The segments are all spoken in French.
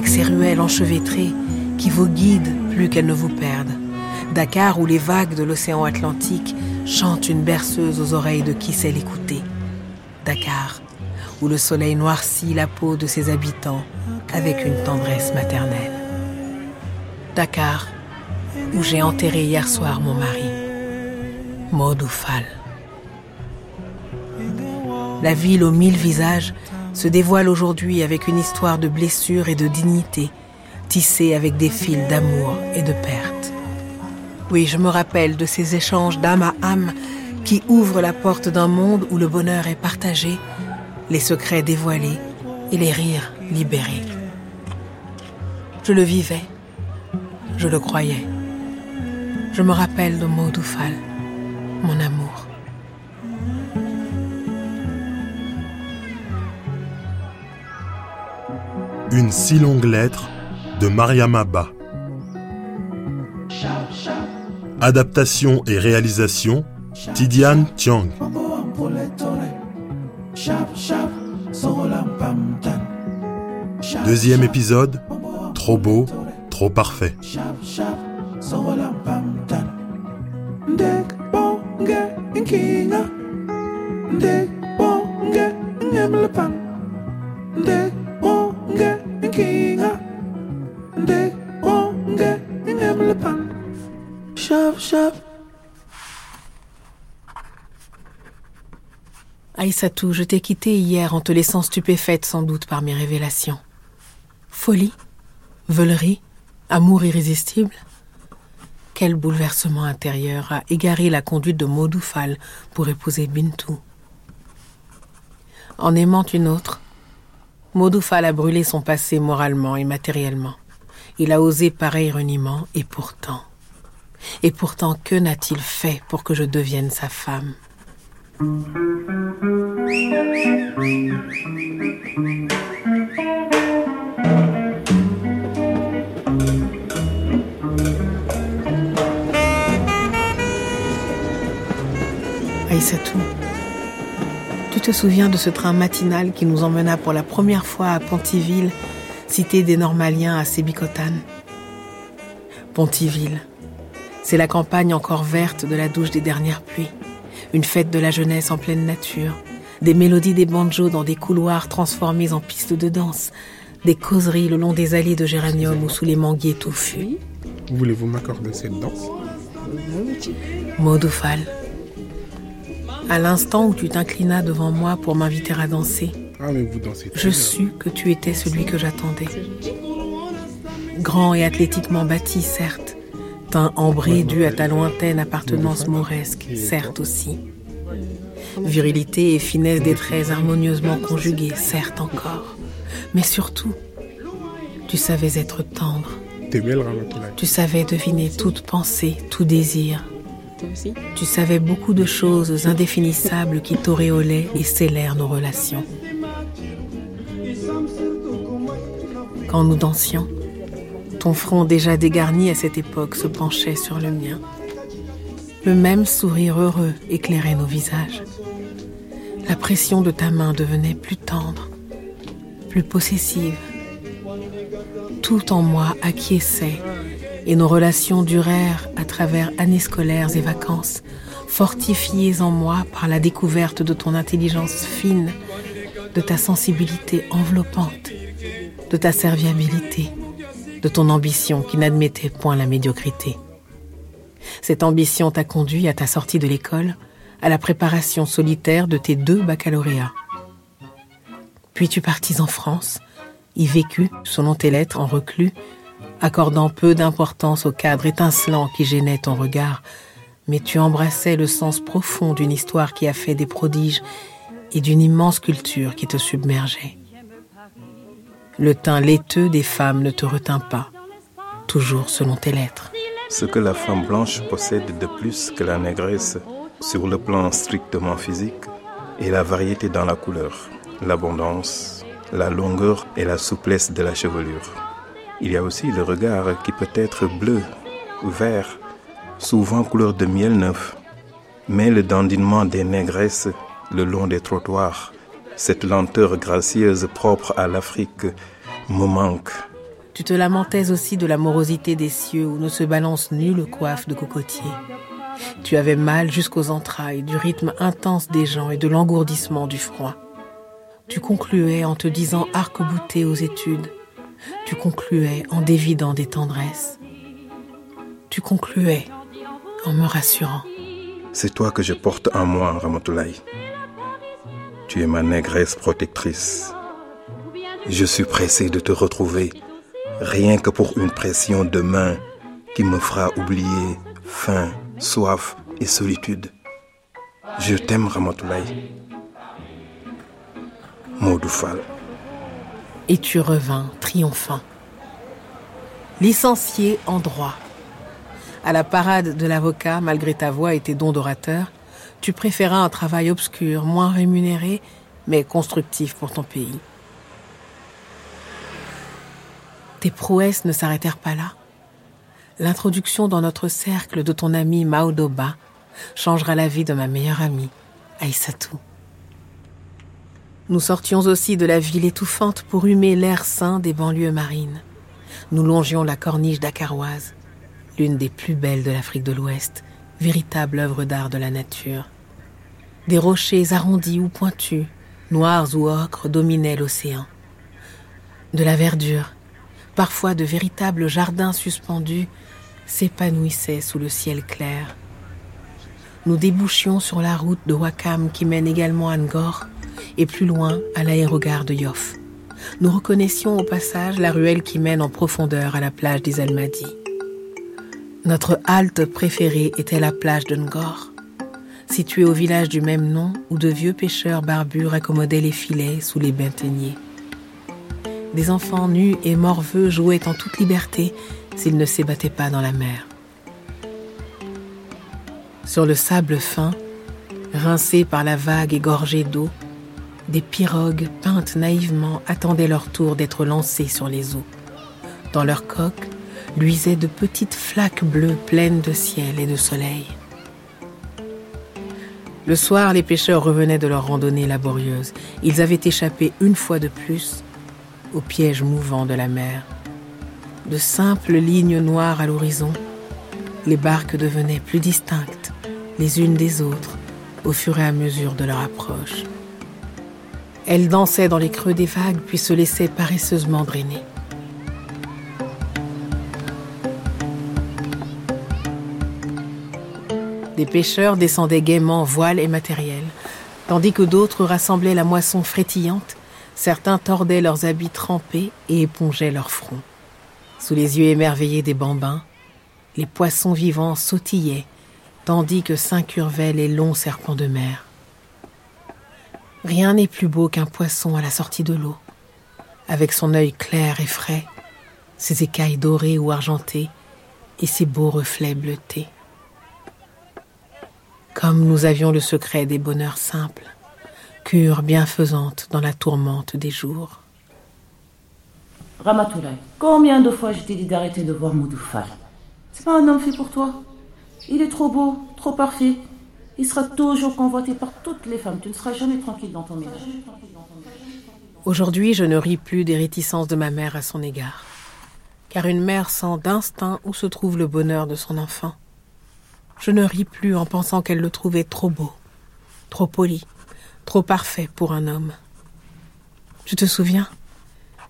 avec ses ruelles enchevêtrées qui vous guident plus qu'elles ne vous perdent. Dakar où les vagues de l'océan Atlantique chantent une berceuse aux oreilles de qui sait l'écouter. Dakar où le soleil noircit la peau de ses habitants avec une tendresse maternelle. Dakar où j'ai enterré hier soir mon mari, Modoufal. La ville aux mille visages se dévoile aujourd'hui avec une histoire de blessures et de dignité, tissée avec des fils d'amour et de perte. Oui, je me rappelle de ces échanges d'âme à âme qui ouvrent la porte d'un monde où le bonheur est partagé, les secrets dévoilés et les rires libérés. Je le vivais, je le croyais. Je me rappelle de Maudoufal, mon amour. Une si longue lettre de Mariama Ba. Adaptation et réalisation Tidiane Tiang. Deuxième épisode, trop beau, trop parfait. Aïssatou, je t'ai quitté hier en te laissant stupéfaite sans doute par mes révélations. Folie Veulerie Amour irrésistible Quel bouleversement intérieur a égaré la conduite de Maudoufal pour épouser Bintou En aimant une autre, Maudoufal a brûlé son passé moralement et matériellement. Il a osé pareil reniement et pourtant... Et pourtant, que n'a-t-il fait pour que je devienne sa femme? Aïssatou, tu te souviens de ce train matinal qui nous emmena pour la première fois à Pontiville, cité des Normaliens à Sébicotane Pontiville, c'est la campagne encore verte de la douche des dernières pluies. Une fête de la jeunesse en pleine nature, des mélodies des banjos dans des couloirs transformés en pistes de danse, des causeries le long des allées de géranium ou sous les manguiers touffus. Voulez-vous m'accorder cette danse? Modoufal, à l'instant où tu t'inclinas devant moi pour m'inviter à danser, ah, mais vous dansez je sus que tu étais celui que j'attendais. Grand et athlétiquement bâti, certes, teint ambré dû à ta lointaine appartenance mauresque, certes aussi. Virilité et finesse des traits harmonieusement conjugués, certes encore. Mais surtout, tu savais être tendre. Tu savais deviner toute pensée, tout désir. Tu savais beaucoup de choses indéfinissables qui t'auréolaient et scellèrent nos relations. Quand nous dansions, ton front déjà dégarni à cette époque se penchait sur le mien. Le même sourire heureux éclairait nos visages. La pression de ta main devenait plus tendre, plus possessive. Tout en moi acquiesçait et nos relations durèrent à travers années scolaires et vacances, fortifiées en moi par la découverte de ton intelligence fine, de ta sensibilité enveloppante, de ta serviabilité de ton ambition qui n'admettait point la médiocrité. Cette ambition t'a conduit à ta sortie de l'école, à la préparation solitaire de tes deux baccalauréats. Puis tu partis en France, y vécus, selon tes lettres, en reclus, accordant peu d'importance au cadre étincelant qui gênait ton regard, mais tu embrassais le sens profond d'une histoire qui a fait des prodiges et d'une immense culture qui te submergeait. Le teint laiteux des femmes ne te retint pas, toujours selon tes lettres. Ce que la femme blanche possède de plus que la négresse sur le plan strictement physique est la variété dans la couleur, l'abondance, la longueur et la souplesse de la chevelure. Il y a aussi le regard qui peut être bleu, vert, souvent couleur de miel neuf, mais le dandinement des négresses le long des trottoirs cette lenteur gracieuse propre à l'Afrique me manque Tu te lamentais aussi de la morosité des cieux où ne se balance nulle coiffe de cocotier. Tu avais mal jusqu'aux entrailles du rythme intense des gens et de l'engourdissement du froid. Tu concluais en te disant arc-bouté aux études. Tu concluais en dévidant des tendresses. Tu concluais en me rassurant. C'est toi que je porte en moi, Ramatoulaye. Tu es ma négresse protectrice. Je suis pressé de te retrouver, rien que pour une pression de main qui me fera oublier faim, soif et solitude. Je t'aime, Ramatoulaye. Maudoufal. Et tu revins triomphant. Licencié en droit. À la parade de l'avocat, malgré ta voix et tes dons d'orateur, tu préféras un travail obscur, moins rémunéré, mais constructif pour ton pays. Tes prouesses ne s'arrêtèrent pas là. L'introduction dans notre cercle de ton ami Maodoba changera la vie de ma meilleure amie, Aïssatou. Nous sortions aussi de la ville étouffante pour humer l'air sain des banlieues marines. Nous longions la corniche dakaroise, l'une des plus belles de l'Afrique de l'Ouest, véritable œuvre d'art de la nature. Des rochers arrondis ou pointus, noirs ou ocres, dominaient l'océan. De la verdure, parfois de véritables jardins suspendus, s'épanouissaient sous le ciel clair. Nous débouchions sur la route de Wakam qui mène également à Ngor et plus loin à l'aérogare de Yoff. Nous reconnaissions au passage la ruelle qui mène en profondeur à la plage des Almadies. Notre halte préférée était la plage de Ngor, située au village du même nom où de vieux pêcheurs barbus raccommodaient les filets sous les binteniers. Des enfants nus et morveux jouaient en toute liberté s'ils ne s'ébattaient pas dans la mer. Sur le sable fin, rincé par la vague et gorgé d'eau, des pirogues peintes naïvement attendaient leur tour d'être lancées sur les eaux. Dans leurs coques, luisaient de petites flaques bleues pleines de ciel et de soleil. Le soir, les pêcheurs revenaient de leur randonnée laborieuse. Ils avaient échappé une fois de plus au piège mouvant de la mer. De simples lignes noires à l'horizon, les barques devenaient plus distinctes les unes des autres au fur et à mesure de leur approche. Elles dansaient dans les creux des vagues puis se laissaient paresseusement drainer. Des pêcheurs descendaient gaiement voiles et matériel, tandis que d'autres rassemblaient la moisson frétillante, certains tordaient leurs habits trempés et épongeaient leurs fronts. Sous les yeux émerveillés des bambins, les poissons vivants sautillaient, tandis que s'incurvaient les longs serpents de mer. Rien n'est plus beau qu'un poisson à la sortie de l'eau, avec son œil clair et frais, ses écailles dorées ou argentées et ses beaux reflets bleutés comme nous avions le secret des bonheurs simples, cure bienfaisante dans la tourmente des jours. Ramatoulaye, combien de fois je t'ai dit d'arrêter de voir Moudoufal C'est pas un homme fait pour toi? Il est trop beau, trop parfait. Il sera toujours convoité par toutes les femmes. Tu ne seras jamais tranquille dans ton ménage. Aujourd'hui, je ne ris plus des réticences de ma mère à son égard. Car une mère sent d'instinct où se trouve le bonheur de son enfant. Je ne ris plus en pensant qu'elle le trouvait trop beau, trop poli, trop parfait pour un homme. Tu te souviens?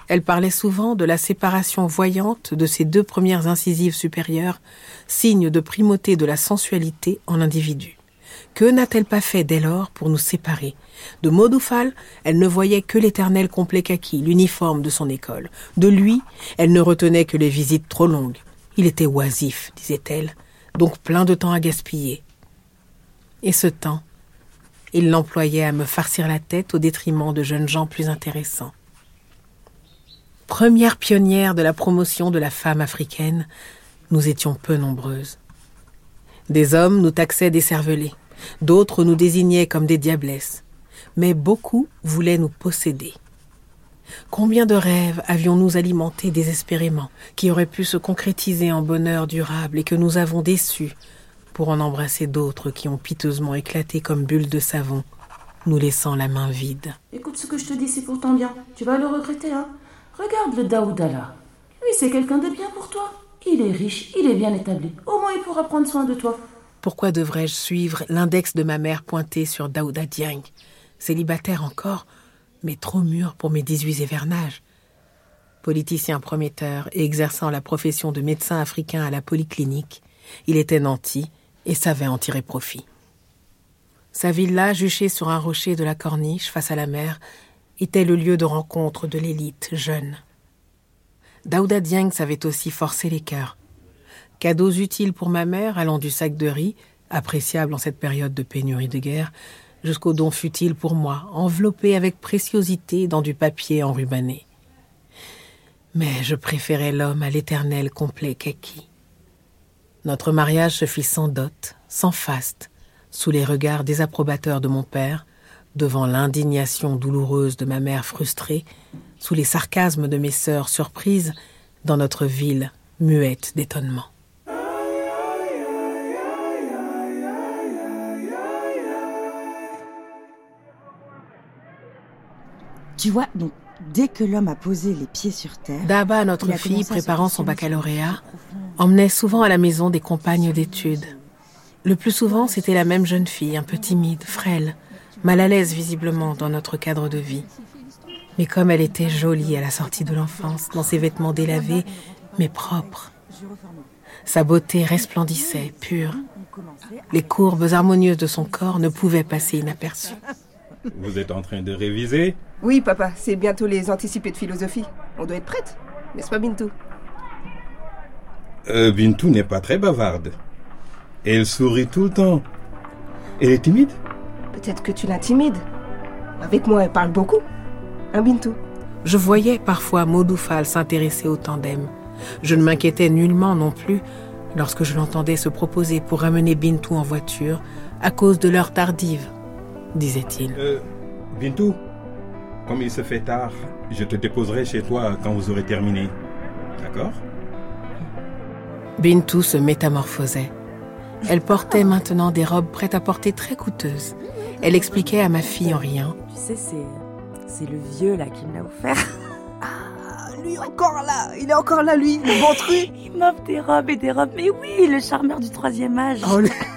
Elle parlait souvent de la séparation voyante de ses deux premières incisives supérieures, signe de primauté de la sensualité en l'individu. Que n'a-t-elle pas fait dès lors pour nous séparer? De Modoufal, elle ne voyait que l'éternel complet kaki, l'uniforme de son école. De lui, elle ne retenait que les visites trop longues. Il était oisif, disait-elle, donc plein de temps à gaspiller. Et ce temps, il l'employait à me farcir la tête au détriment de jeunes gens plus intéressants. Première pionnière de la promotion de la femme africaine, nous étions peu nombreuses. Des hommes nous taxaient d'écervelés, d'autres nous désignaient comme des diablesses, mais beaucoup voulaient nous posséder. Combien de rêves avions-nous alimentés désespérément, qui auraient pu se concrétiser en bonheur durable et que nous avons déçus, pour en embrasser d'autres qui ont piteusement éclaté comme bulles de savon, nous laissant la main vide. Écoute ce que je te dis, c'est pourtant bien. Tu vas le regretter, hein Regarde le Daoudala. Oui, c'est quelqu'un de bien pour toi. Il est riche, il est bien établi. Au moins, il pourra prendre soin de toi. Pourquoi devrais-je suivre l'index de ma mère pointé sur Daouda Dieng Célibataire encore, mais trop mûr pour mes 18 évernages. Politicien prometteur et exerçant la profession de médecin africain à la polyclinique, il était nanti et savait en tirer profit. Sa villa, juchée sur un rocher de la corniche face à la mer, était le lieu de rencontre de l'élite jeune. Daouda Dieng savait aussi forcer les cœurs. Cadeaux utiles pour ma mère, allant du sac de riz, appréciable en cette période de pénurie de guerre, jusqu'aux dons futiles pour moi, enveloppés avec préciosité dans du papier enrubanné. Mais je préférais l'homme à l'éternel complet kaki. Notre mariage se fit sans dot, sans faste, sous les regards désapprobateurs de mon père, devant l'indignation douloureuse de ma mère frustrée, sous les sarcasmes de mes sœurs surprises, dans notre ville muette d'étonnement. Tu vois, donc dès que l'homme a posé les pieds sur terre. Daba, notre fille, préparant son baccalauréat, emmenait souvent à la maison des compagnes d'études. Le plus souvent, c'était la même jeune fille, un peu timide, frêle, mal à l'aise visiblement dans notre cadre de vie. Mais comme elle était jolie à la sortie de l'enfance, dans ses vêtements délavés, mais propres. Sa beauté resplendissait, pure. Les courbes harmonieuses de son corps ne pouvaient passer inaperçues. Vous êtes en train de réviser Oui, papa, c'est bientôt les anticipés de philosophie. On doit être prête, n'est-ce pas, Bintou? Euh, Bintou n'est pas très bavarde. Elle sourit tout le temps. Elle est timide? Peut-être que tu l'intimides. Avec moi, elle parle beaucoup. Hein, Bintou? Je voyais parfois Maudoufal s'intéresser au tandem. Je ne m'inquiétais nullement non plus lorsque je l'entendais se proposer pour ramener Bintou en voiture à cause de l'heure tardive disait-il. Euh, Bintou, comme il se fait tard, je te déposerai chez toi quand vous aurez terminé. D'accord? Bintou se métamorphosait. Elle portait maintenant des robes prêtes à porter très coûteuses. Elle expliquait à ma fille en riant. Tu sais, c'est, le vieux là qui me l'a offert. Ah, lui encore là, il est encore là lui, le bon truc. Il m'offre des robes et des robes, mais oui, le charmeur du troisième âge. Oh, c'est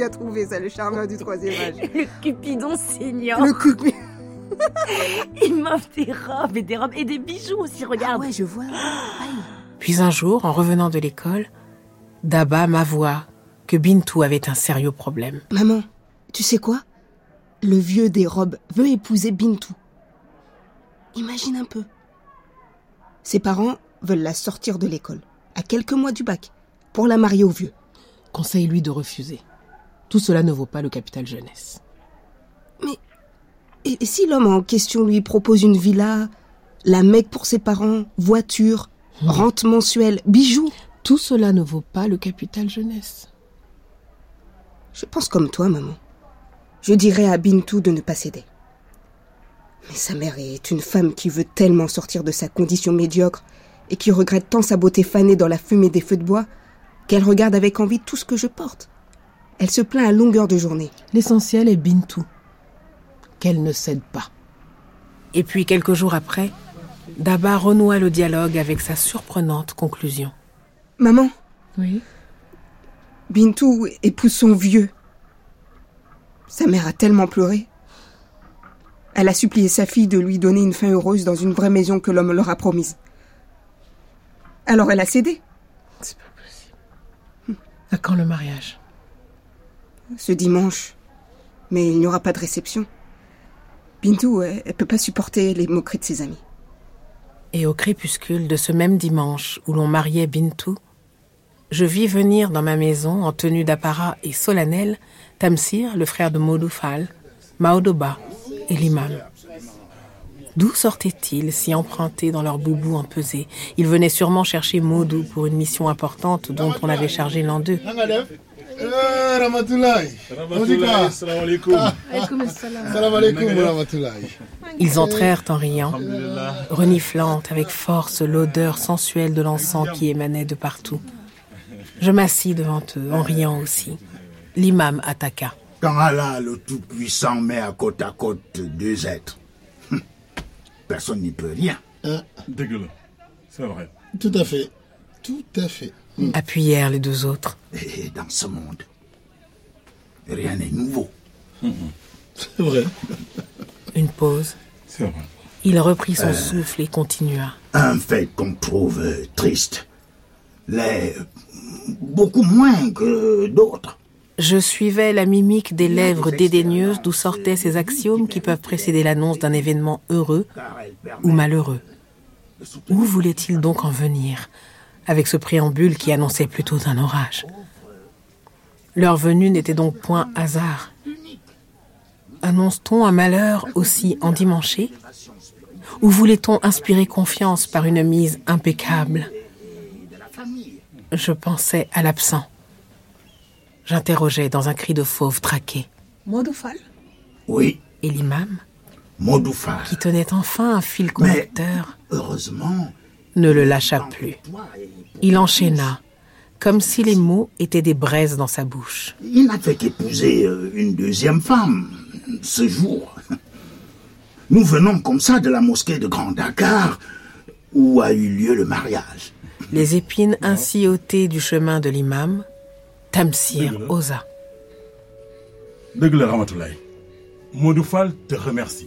bien trouvé ça, le charmeur du troisième âge. Le cupidon saignant. Le cupidon. il m'offre des robes et des robes et des bijoux aussi, regarde. Ah ouais, je vois. Puis un jour, en revenant de l'école, Daba m'avoua que Bintou avait un sérieux problème. Maman, tu sais quoi? Le vieux des robes veut épouser Bintou. Imagine un peu. Ses parents veulent la sortir de l'école, à quelques mois du bac, pour la marier au vieux. Conseille-lui de refuser. Tout cela ne vaut pas le capital jeunesse. Mais et si l'homme en question lui propose une villa, la mec pour ses parents, voiture, hmm. rente mensuelle, bijoux? Tout cela ne vaut pas le capital jeunesse. Je pense comme toi, maman. Je dirais à Bintou de ne pas céder. Mais sa mère est une femme qui veut tellement sortir de sa condition médiocre et qui regrette tant sa beauté fanée dans la fumée des feux de bois qu'elle regarde avec envie tout ce que je porte. Elle se plaint à longueur de journée. L'essentiel est Bintou. Qu'elle ne cède pas. Et puis, quelques jours après, Daba renoua le dialogue avec sa surprenante conclusion. Maman Oui Bintou épouse son vieux. Sa mère a tellement pleuré. Elle a supplié sa fille de lui donner une fin heureuse dans une vraie maison que l'homme leur a promise. Alors elle a cédé. C'est pas possible. À quand le mariage? Ce dimanche. Mais il n'y aura pas de réception. Bintou, elle, ne peut pas supporter les moqueries de ses amis. Et au crépuscule de ce même dimanche où l'on mariait Bintou, je vis venir dans ma maison en tenue d'apparat et solennel Tamsir, le frère de Maudoufal, Maodoba et l'imam. D'où sortaient-ils si empruntés dans leur boubou empesé Ils venaient sûrement chercher Maudou pour une mission importante dont on avait chargé l'an d'eux. Eh, Ils entrèrent en riant, reniflant avec force l'odeur sensuelle de l'encens qui émanait de partout. Je m'assis devant eux en riant aussi. L'imam attaqua. Quand Allah, le Tout-Puissant, met à côte à côte deux êtres, personne n'y peut rien. Dégueulasse. C'est vrai. Tout à fait. Tout à fait. Appuyèrent les deux autres. Et dans ce monde, rien n'est nouveau. C'est vrai. Une pause. C'est vrai. Il reprit son souffle et continua. Un fait qu'on trouve euh, triste l'est euh, beaucoup moins que d'autres. Je suivais la mimique des lèvres dédaigneuses d'où sortaient ces axiomes qui peuvent précéder l'annonce d'un événement heureux ou malheureux. Où voulait-il donc en venir? Avec ce préambule qui annonçait plutôt un orage Leur venue n'était donc point hasard. Annonce-t-on un malheur aussi endimanché? Ou voulait-on inspirer confiance par une mise impeccable? Je pensais à l'absent. J'interrogeais dans un cri de fauve traqué. Modoufal Oui, Et l'imam, Modoufal. qui tenait enfin un fil conducteur, Heureusement, ne le lâcha plus. Il enchaîna, comme si les mots étaient des braises dans sa bouche. il n'avait qu'épouser euh, une deuxième femme ce jour. Nous venons comme ça de la mosquée de Grand Dakar où a eu lieu le mariage. Les épines ainsi ôtées du chemin de l'imam, Tamsir osa. dëgg la Ramatoulaye Modou Fall te remercie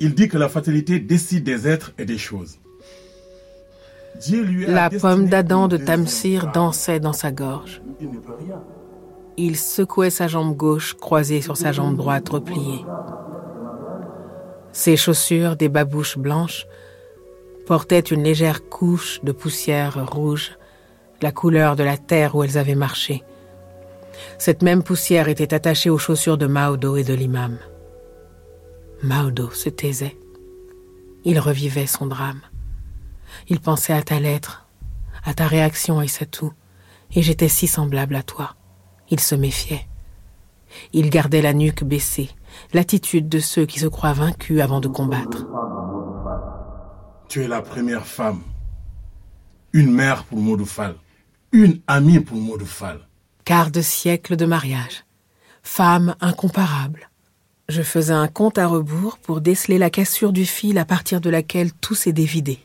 il dit que la fatalité décide des êtres et des choses La pomme d'Adam de Tamsir dansait dans sa gorge. Il secouait sa jambe gauche croisée sur sa jambe droite repliée. Ses chaussures, des babouches blanches, portaient une légère couche de poussière rouge, la couleur de la terre où elles avaient marché. Cette même poussière était attachée aux chaussures de Maudo et de l'imam. Maudo se taisait. Il revivait son drame. Il pensait à ta lettre, à ta réaction et c'est tout. Et j'étais si semblable à toi. Il se méfiait. Il gardait la nuque baissée, l'attitude de ceux qui se croient vaincus avant de combattre. Tu es la première femme, une mère pour Modou Fall, une amie pour Modou Fall. Quart de siècle de mariage. Femme incomparable. Je faisais un compte à rebours pour déceler la cassure du fil à partir de laquelle tout s'est dévidé.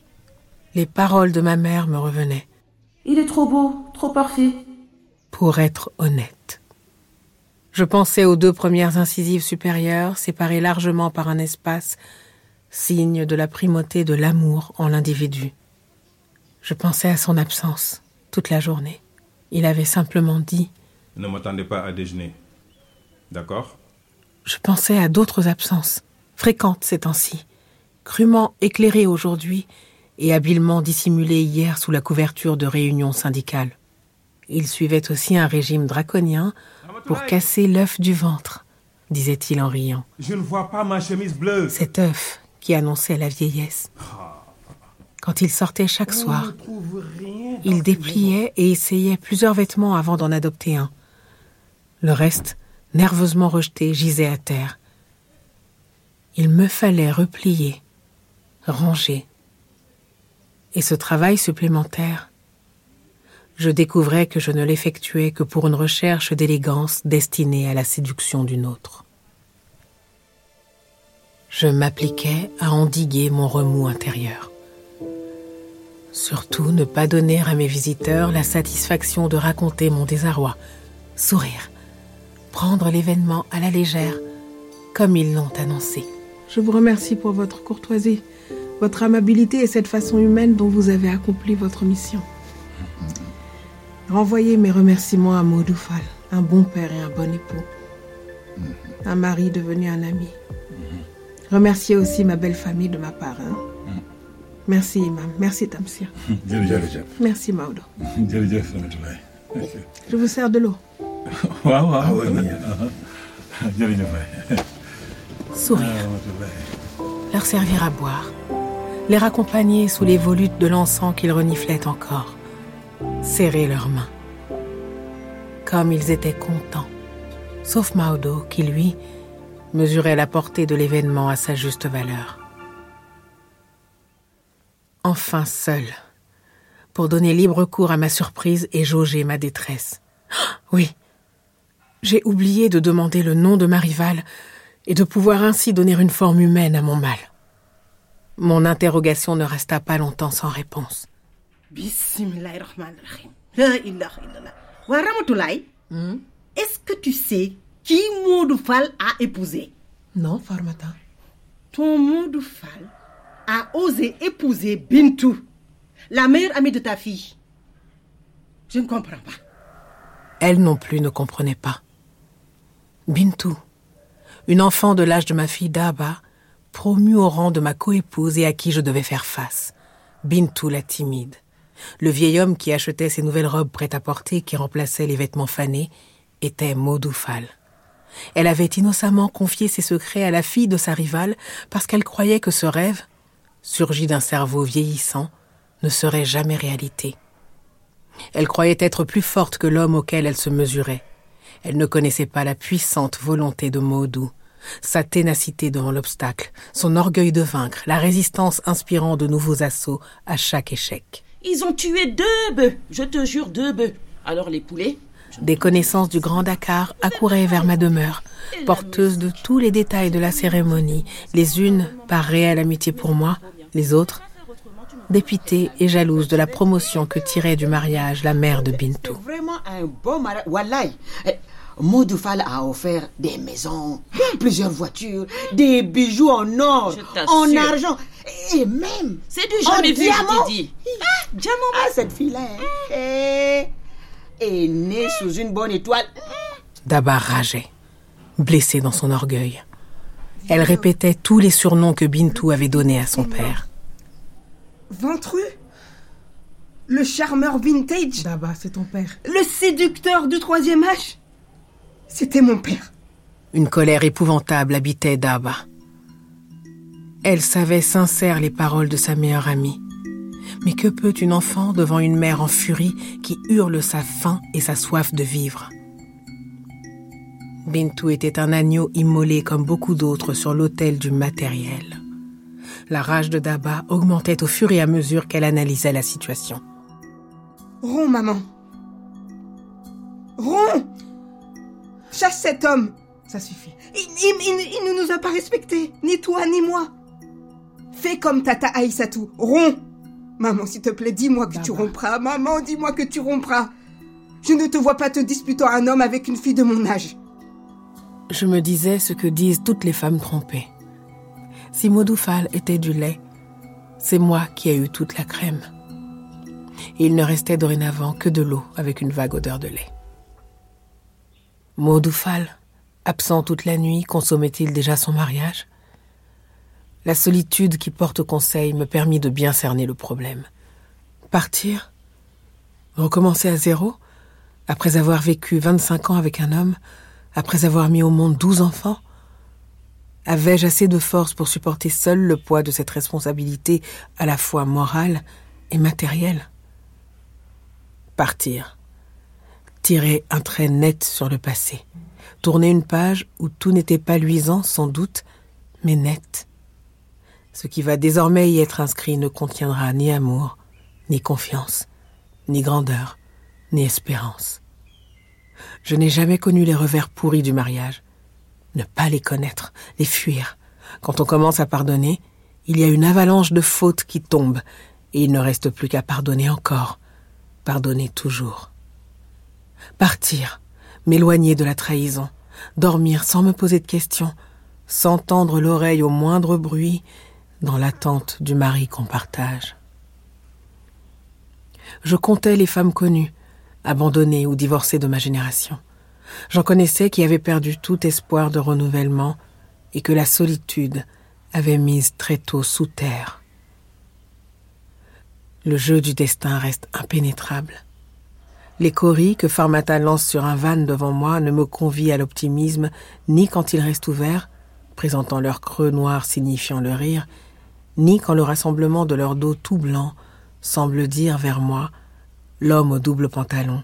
Les paroles de ma mère me revenaient, Il est trop beau, trop parfait. pour être honnête. Je pensais aux deux premières incisives supérieures, séparées largement par un espace, signe de la primauté de l'amour en l'individu. Je pensais à son absence toute la journée. Il avait simplement dit Ne m'attendez pas à déjeuner. D'accord? Je pensais à d'autres absences, fréquentes ces temps-ci, crûment éclairées aujourd'hui et habilement dissimulées hier sous la couverture de réunions syndicales. Il suivait aussi un régime draconien pour casser l'œuf du ventre, disait-il en riant. Je ne vois pas ma chemise bleue. Cet œuf qui annonçait la vieillesse. Quand il sortait chaque soir, il dépliait et essayait plusieurs vêtements avant d'en adopter un. Le reste, nerveusement rejeté, gisait à terre. Il me fallait replier, ranger. Et ce travail supplémentaire, je découvrais que je ne l'effectuais que pour une recherche d'élégance destinée à la séduction d'une autre. Je m'appliquais à endiguer mon remous intérieur. Surtout ne pas donner à mes visiteurs la satisfaction de raconter mon désarroi, sourire, prendre l'événement à la légère, comme ils l'ont annoncé. Je vous remercie pour votre courtoisie, votre amabilité et cette façon humaine dont vous avez accompli votre mission. Renvoyez mes remerciements à Maudoufal, un bon père et un bon époux, un mari devenu un ami. Remerciez aussi ma belle famille de ma part. hein. Merci Imam, merci Tamsir, merci Maudo. Je vous sers de l'eau. Ah. Sourire, Ramatoulaye. leur servir à boire, les raccompagner sous les volutes de l'encens qu'ils reniflaient encore, serrer leurs mains. Comme ils étaient contents, sauf Maudo qui, lui, mesurait la portée de l'événement à sa juste valeur. Enfin seul, pour donner libre cours à ma surprise et jauger ma détresse. Ah, Oui, j'ai oublié de demander le nom de ma rivale et de pouvoir ainsi donner une forme humaine à mon mal. Mon interrogation ne resta pas longtemps sans réponse. Ramatoulaye, est-ce que tu sais qui Modou Fall a épousé? Non, Farmata. Ton Modou Fall a osé épouser Bintou, la meilleure amie de ta fille. Je ne comprends pas. Elle non plus ne comprenait pas. Bintou, une enfant de l'âge de ma fille Daba, promue au rang de ma coépouse et à qui je devais faire face. Bintou la timide. Le vieil homme qui achetait ses nouvelles robes prêtes à porter qui remplaçaient les vêtements fanés était Modou Fall. Elle avait innocemment confié ses secrets à la fille de sa rivale parce qu'elle croyait que ce rêve, surgi d'un cerveau vieillissant, ne serait jamais réalité. Elle croyait être plus forte que l'homme auquel elle se mesurait. Elle ne connaissait pas la puissante volonté de Maudou, sa ténacité devant l'obstacle, son orgueil de vaincre, la résistance inspirant de nouveaux assauts à chaque échec. Ils ont tué deux bœufs, je te jure, deux bœufs. Alors les poulets? Des connaissances du Grand Dakar accouraient vers ma demeure, porteuses de tous les détails de la cérémonie, les unes par réelle amitié pour moi, les autres dépitée et jalouse de la promotion que tirait du mariage la mère de Bintou. Vraiment un beau mariage. Eh, Maudoufal a offert des maisons, plusieurs voitures, des bijoux en or, en argent et même C'est du en jamais vu, diamant. dit. Ah, diamant. Ah, cette fille-là hein, est, est née sous une bonne étoile. Daba rageait, blessée dans son orgueil. Elle répétait tous les surnoms que Bintou avait donnés à son père. Ventru? Le charmeur vintage? Daba, c'est ton père. Le séducteur du troisième âge C'était mon père. Une colère épouvantable habitait Daba. Elle savait sincère les paroles de sa meilleure amie. Mais que peut une enfant devant une mère en furie qui hurle sa faim et sa soif de vivre? Bintou était un agneau immolé comme beaucoup d'autres sur l'autel du matériel. La rage de Daba augmentait au fur et à mesure qu'elle analysait la situation. Ron, maman. Ron Chasse cet homme Ça suffit. il, il- il- il ne nous a pas respectés, ni toi, ni moi. Fais comme Tata Aïssatou. Ron Maman, s'il te plaît, dis-moi que tu rompras. Maman, dis-moi que tu rompras. Je ne te vois pas te disputant un homme avec une fille de mon âge. Je me disais ce que disent toutes les femmes trompées. Si Modoufal était du lait, c'est moi qui ai eu toute la crème. Et il ne restait dorénavant que de l'eau avec une vague odeur de lait. Modoufal, absent toute la nuit, consommait-il déjà son mariage? La solitude qui porte conseil me permit de bien cerner le problème. Partir? Recommencer à zéro? Après avoir vécu 25 ans avec un homme? Après avoir mis au monde douze enfants? Avais-je assez de force pour supporter seul le poids de cette responsabilité à la fois morale et matérielle? Partir. Tirer un trait net sur le passé. Tourner une page où tout n'était pas luisant, sans doute, mais net. Ce qui va désormais y être inscrit ne contiendra ni amour, ni confiance, ni grandeur, ni espérance. Je n'ai jamais connu les revers pourris du mariage. Ne pas les connaître, les fuir. Quand on commence à pardonner, il y a une avalanche de fautes qui tombent, et il ne reste plus qu'à pardonner encore, pardonner toujours. Partir, m'éloigner de la trahison, dormir sans me poser de questions, sans tendre l'oreille au moindre bruit, dans l'attente du mari qu'on partage. Je comptais les femmes connues, abandonnées ou divorcées de ma génération. J'en connaissais qui avaient perdu tout espoir de renouvellement et que la solitude avait mise très tôt sous terre. Le jeu du destin reste impénétrable. Les coris que Farmata lance sur un van devant moi ne me convient à l'optimisme ni quand ils restent ouverts, présentant leur creux noir signifiant le rire, ni quand le rassemblement de leur dos tout blanc semble dire vers moi l'homme au double pantalon,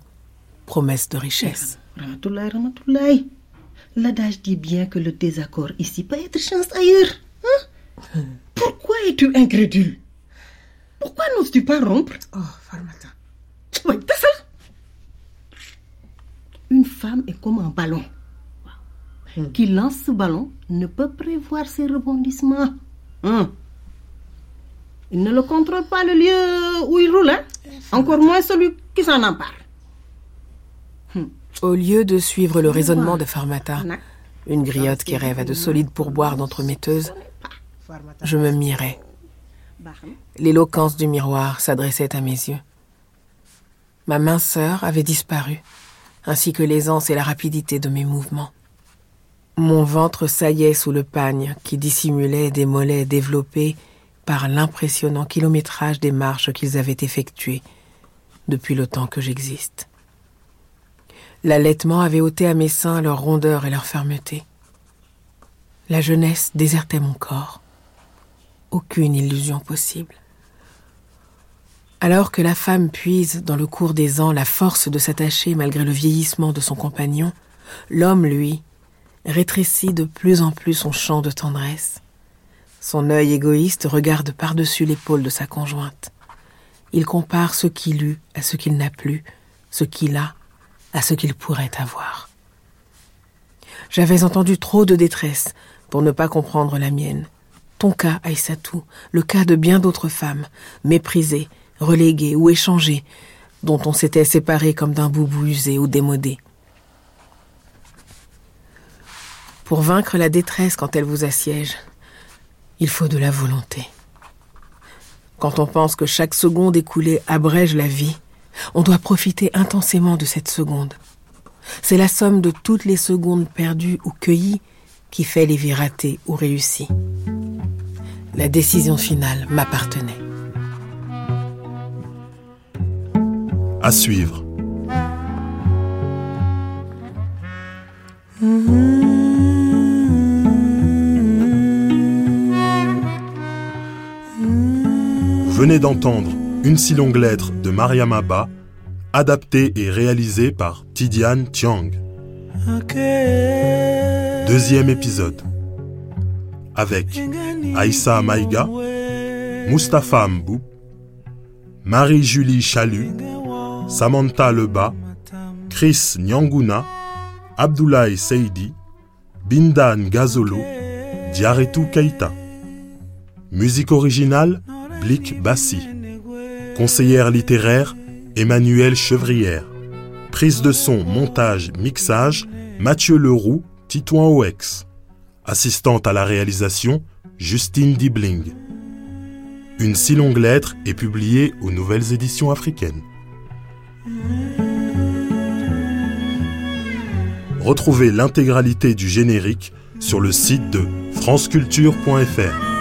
promesse de richesse. L'adage dit bien que le désaccord ici peut être chance ailleurs. Hein? Pourquoi es-tu incrédule? Pourquoi n'oses-tu pas rompre? Oh, Farmata. Une femme est comme un ballon. Qui lance ce ballon ne peut prévoir ses rebondissements. Hein? Il ne le contrôle pas le lieu où il roule, hein Encore moins celui qui s'en empare. Au lieu de suivre le raisonnement de Farmata, une griotte qui rêve à de solides pourboires d'entremetteuse, je me mirais. L'éloquence du miroir s'adressait à mes yeux. Ma minceur avait disparu, ainsi que l'aisance et la rapidité de mes mouvements. Mon ventre saillait sous le pagne qui dissimulait des mollets développés par l'impressionnant kilométrage des marches qu'ils avaient effectuées depuis le temps que j'existe. L'allaitement avait ôté à mes seins leur rondeur et leur fermeté. La jeunesse désertait mon corps. Aucune illusion possible. Alors que la femme puise dans le cours des ans la force de s'attacher malgré le vieillissement de son compagnon, l'homme, lui, rétrécit de plus en plus son champ de tendresse. Son œil égoïste regarde par-dessus l'épaule de sa conjointe. Il compare ce qu'il eut à ce qu'il n'a plus, ce qu'il a à ce qu'il pourrait avoir. J'avais entendu trop de détresse pour ne pas comprendre la mienne. Ton cas, Aïssatou, le cas de bien d'autres femmes, méprisées, reléguées ou échangées, dont on s'était séparé comme d'un boubou usé ou démodé. Pour vaincre la détresse quand elle vous assiège, il faut de la volonté. Quand on pense que chaque seconde écoulée abrège la vie, on doit profiter intensément de cette seconde. C'est la somme de toutes les secondes perdues ou cueillies qui fait les vies ratées ou réussies. La décision finale m'appartenait. À suivre. Vous venez d'entendre Une si longue lettre de Mariam Abba, adaptée et réalisée par Tidiane Tiang. Deuxième épisode. Avec Aïssa Maïga, Mustapha Mbou, Marie-Julie Chalut, Samantha Leba, Chris Nyanguna, Abdoulaye Seidi, Bindan Gazolo, Diaretou Keita. Musique originale, Blick Bassi. Conseillère littéraire, Emmanuel Chevrière. Prise de son, montage, mixage, Mathieu Leroux, Titouan OX. Assistante à la réalisation, Justine Dibling. Une si longue lettre est publiée aux Nouvelles Éditions africaines. Retrouvez l'intégralité du générique sur le site de franceculture.fr.